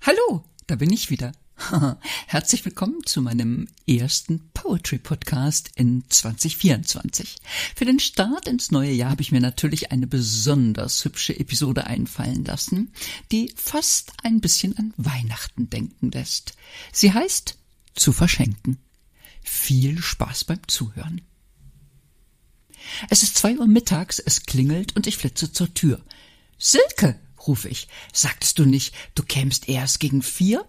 Hallo, da bin ich wieder. Herzlich willkommen zu meinem ersten Poetry Podcast in 2024. Für den Start ins neue Jahr habe ich mir natürlich eine besonders hübsche Episode einfallen lassen, die fast ein bisschen an Weihnachten denken lässt. Sie heißt Zu verschenken. Viel Spaß beim Zuhören. Es ist zwei Uhr mittags, es klingelt und ich flitze zur Tür. Silke, rufe ich, sagtest du nicht, du kämst erst gegen vier?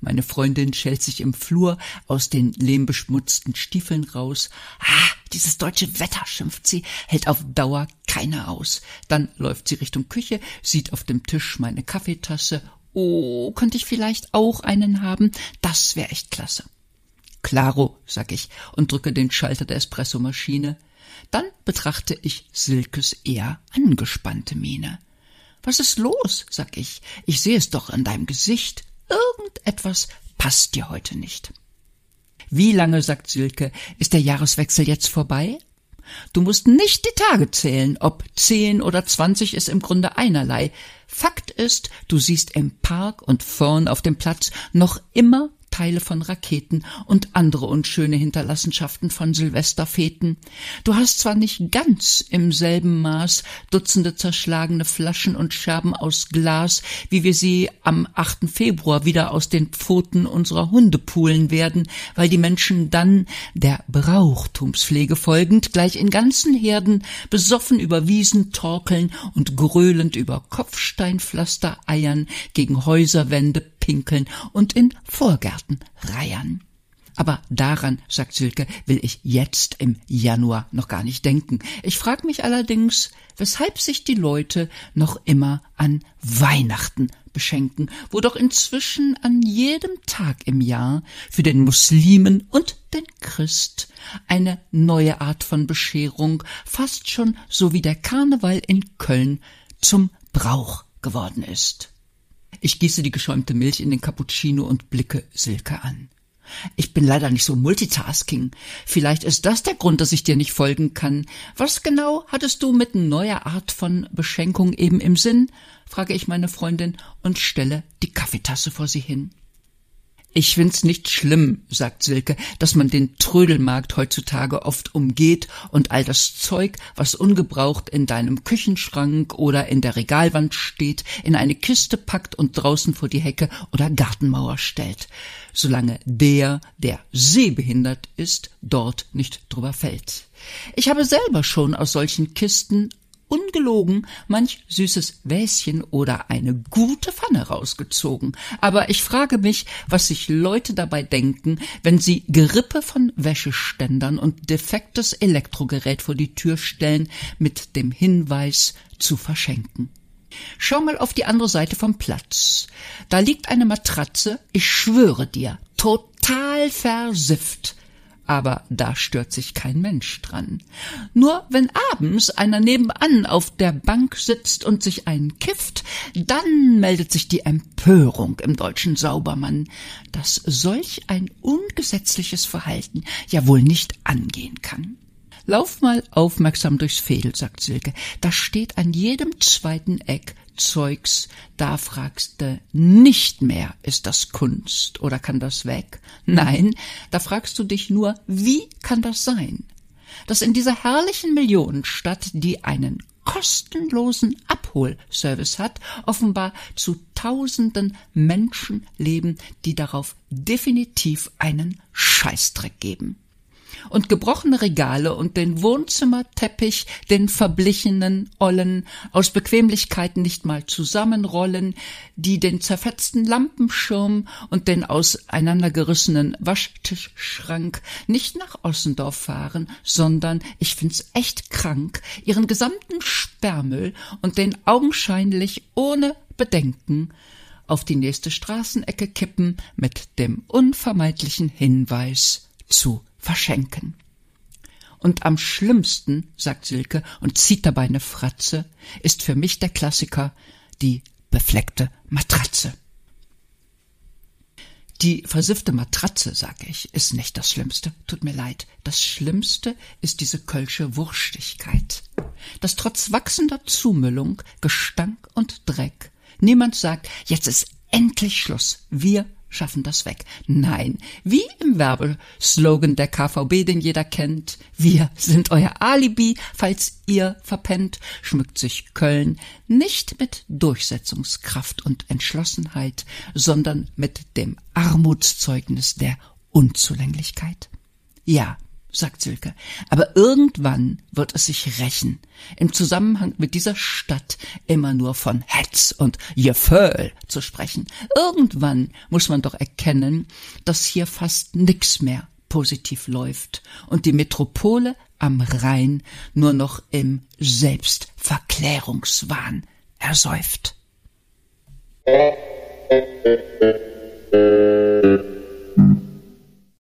Meine Freundin schält sich im Flur aus den lehmbeschmutzten Stiefeln raus. Ah, dieses deutsche Wetter, schimpft sie, hält auf Dauer keiner aus. Dann läuft sie Richtung Küche, sieht auf dem Tisch meine Kaffeetasse. Oh, könnte ich vielleicht auch einen haben? Das wäre echt klasse. Claro, sag ich und drücke den Schalter der Espressomaschine. Dann betrachte ich Silkes eher angespannte Miene. Was ist los? sag ich. Ich sehe es doch an deinem Gesicht. Irgendetwas passt dir heute nicht. Wie lange, sagt Silke, ist der Jahreswechsel jetzt vorbei? Du musst nicht die Tage zählen, ob zehn oder zwanzig ist im Grunde einerlei. Fakt ist, du siehst im Park und vorn auf dem Platz noch immer Teile von Raketen und andere unschöne Hinterlassenschaften von Silvesterfeten. Du hast zwar nicht ganz im selben Maß Dutzende zerschlagene Flaschen und Scherben aus Glas, wie wir sie am 8. Februar wieder aus den Pfoten unserer Hunde pulen werden, weil die Menschen dann, der Brauchtumspflege folgend, gleich in ganzen Herden besoffen über Wiesen torkeln und gröhlend über Kopfsteinpflaster eiern, gegen Häuserwände pinkeln und in Vorgärten reiern. Aber daran, sagt Silke, will ich jetzt im Januar noch gar nicht denken. Ich frage mich allerdings, weshalb sich die Leute noch immer an Weihnachten beschenken, wo doch inzwischen an jedem Tag im Jahr für den Muslimen und den Christ eine neue Art von Bescherung, fast schon so wie der Karneval in Köln, zum Brauch geworden ist. Ich gieße die geschäumte Milch in den Cappuccino und blicke Silke an. Ich bin leider nicht so multitasking. Vielleicht ist das der Grund, dass ich dir nicht folgen kann. Was genau hattest du mit neuer Art von Beschenkung eben im Sinn? frage ich meine Freundin und stelle die Kaffeetasse vor sie hin. Ich find's nicht schlimm, sagt Silke, dass man den Trödelmarkt heutzutage oft umgeht und all das Zeug, was ungebraucht in deinem Küchenschrank oder in der Regalwand steht, in eine Kiste packt und draußen vor die Hecke oder Gartenmauer stellt, solange der, der sehbehindert ist, dort nicht drüber fällt. Ich habe selber schon aus solchen Kisten ungelogen manch süßes Wäschen oder eine gute Pfanne rausgezogen. Aber ich frage mich, was sich Leute dabei denken, wenn sie Gerippe von Wäscheständern und defektes Elektrogerät vor die Tür stellen mit dem Hinweis zu verschenken. Schau mal auf die andere Seite vom Platz. Da liegt eine Matratze, ich schwöre dir, total versifft aber da stört sich kein Mensch dran. Nur wenn abends einer nebenan auf der Bank sitzt und sich einen kifft, dann meldet sich die Empörung im deutschen Saubermann, dass solch ein ungesetzliches Verhalten ja wohl nicht angehen kann. Lauf mal aufmerksam durchs Fädel, sagt Silke. Da steht an jedem zweiten Eck Zeugs, da fragst du nicht mehr, ist das Kunst oder kann das weg? Nein, da fragst du dich nur, wie kann das sein? Dass in dieser herrlichen Millionenstadt, die einen kostenlosen Abholservice hat, offenbar zu tausenden Menschen leben, die darauf definitiv einen Scheißdreck geben und gebrochene Regale und den Wohnzimmerteppich, den verblichenen Ollen, aus Bequemlichkeiten nicht mal zusammenrollen, die den zerfetzten Lampenschirm und den auseinandergerissenen Waschtischschrank nicht nach Ossendorf fahren, sondern, ich find's echt krank, ihren gesamten Sperrmüll und den augenscheinlich ohne Bedenken auf die nächste Straßenecke kippen mit dem unvermeidlichen Hinweis zu verschenken. Und am schlimmsten, sagt Silke und zieht dabei eine Fratze, ist für mich der Klassiker die befleckte Matratze. Die versiffte Matratze, sag ich, ist nicht das Schlimmste. Tut mir leid. Das Schlimmste ist diese kölsche Wurstigkeit. Dass trotz wachsender Zumüllung, Gestank und Dreck niemand sagt, jetzt ist endlich Schluss. Wir schaffen das weg. Nein, wie im Werbeslogan der KVB, den jeder kennt, wir sind euer Alibi, falls ihr verpennt, schmückt sich Köln nicht mit Durchsetzungskraft und Entschlossenheit, sondern mit dem Armutszeugnis der Unzulänglichkeit. Ja, sagt Silke. Aber irgendwann wird es sich rächen. Im Zusammenhang mit dieser Stadt immer nur von Hetz und Gefühl zu sprechen. Irgendwann muss man doch erkennen, dass hier fast nix mehr positiv läuft und die Metropole am Rhein nur noch im Selbstverklärungswahn ersäuft. Musik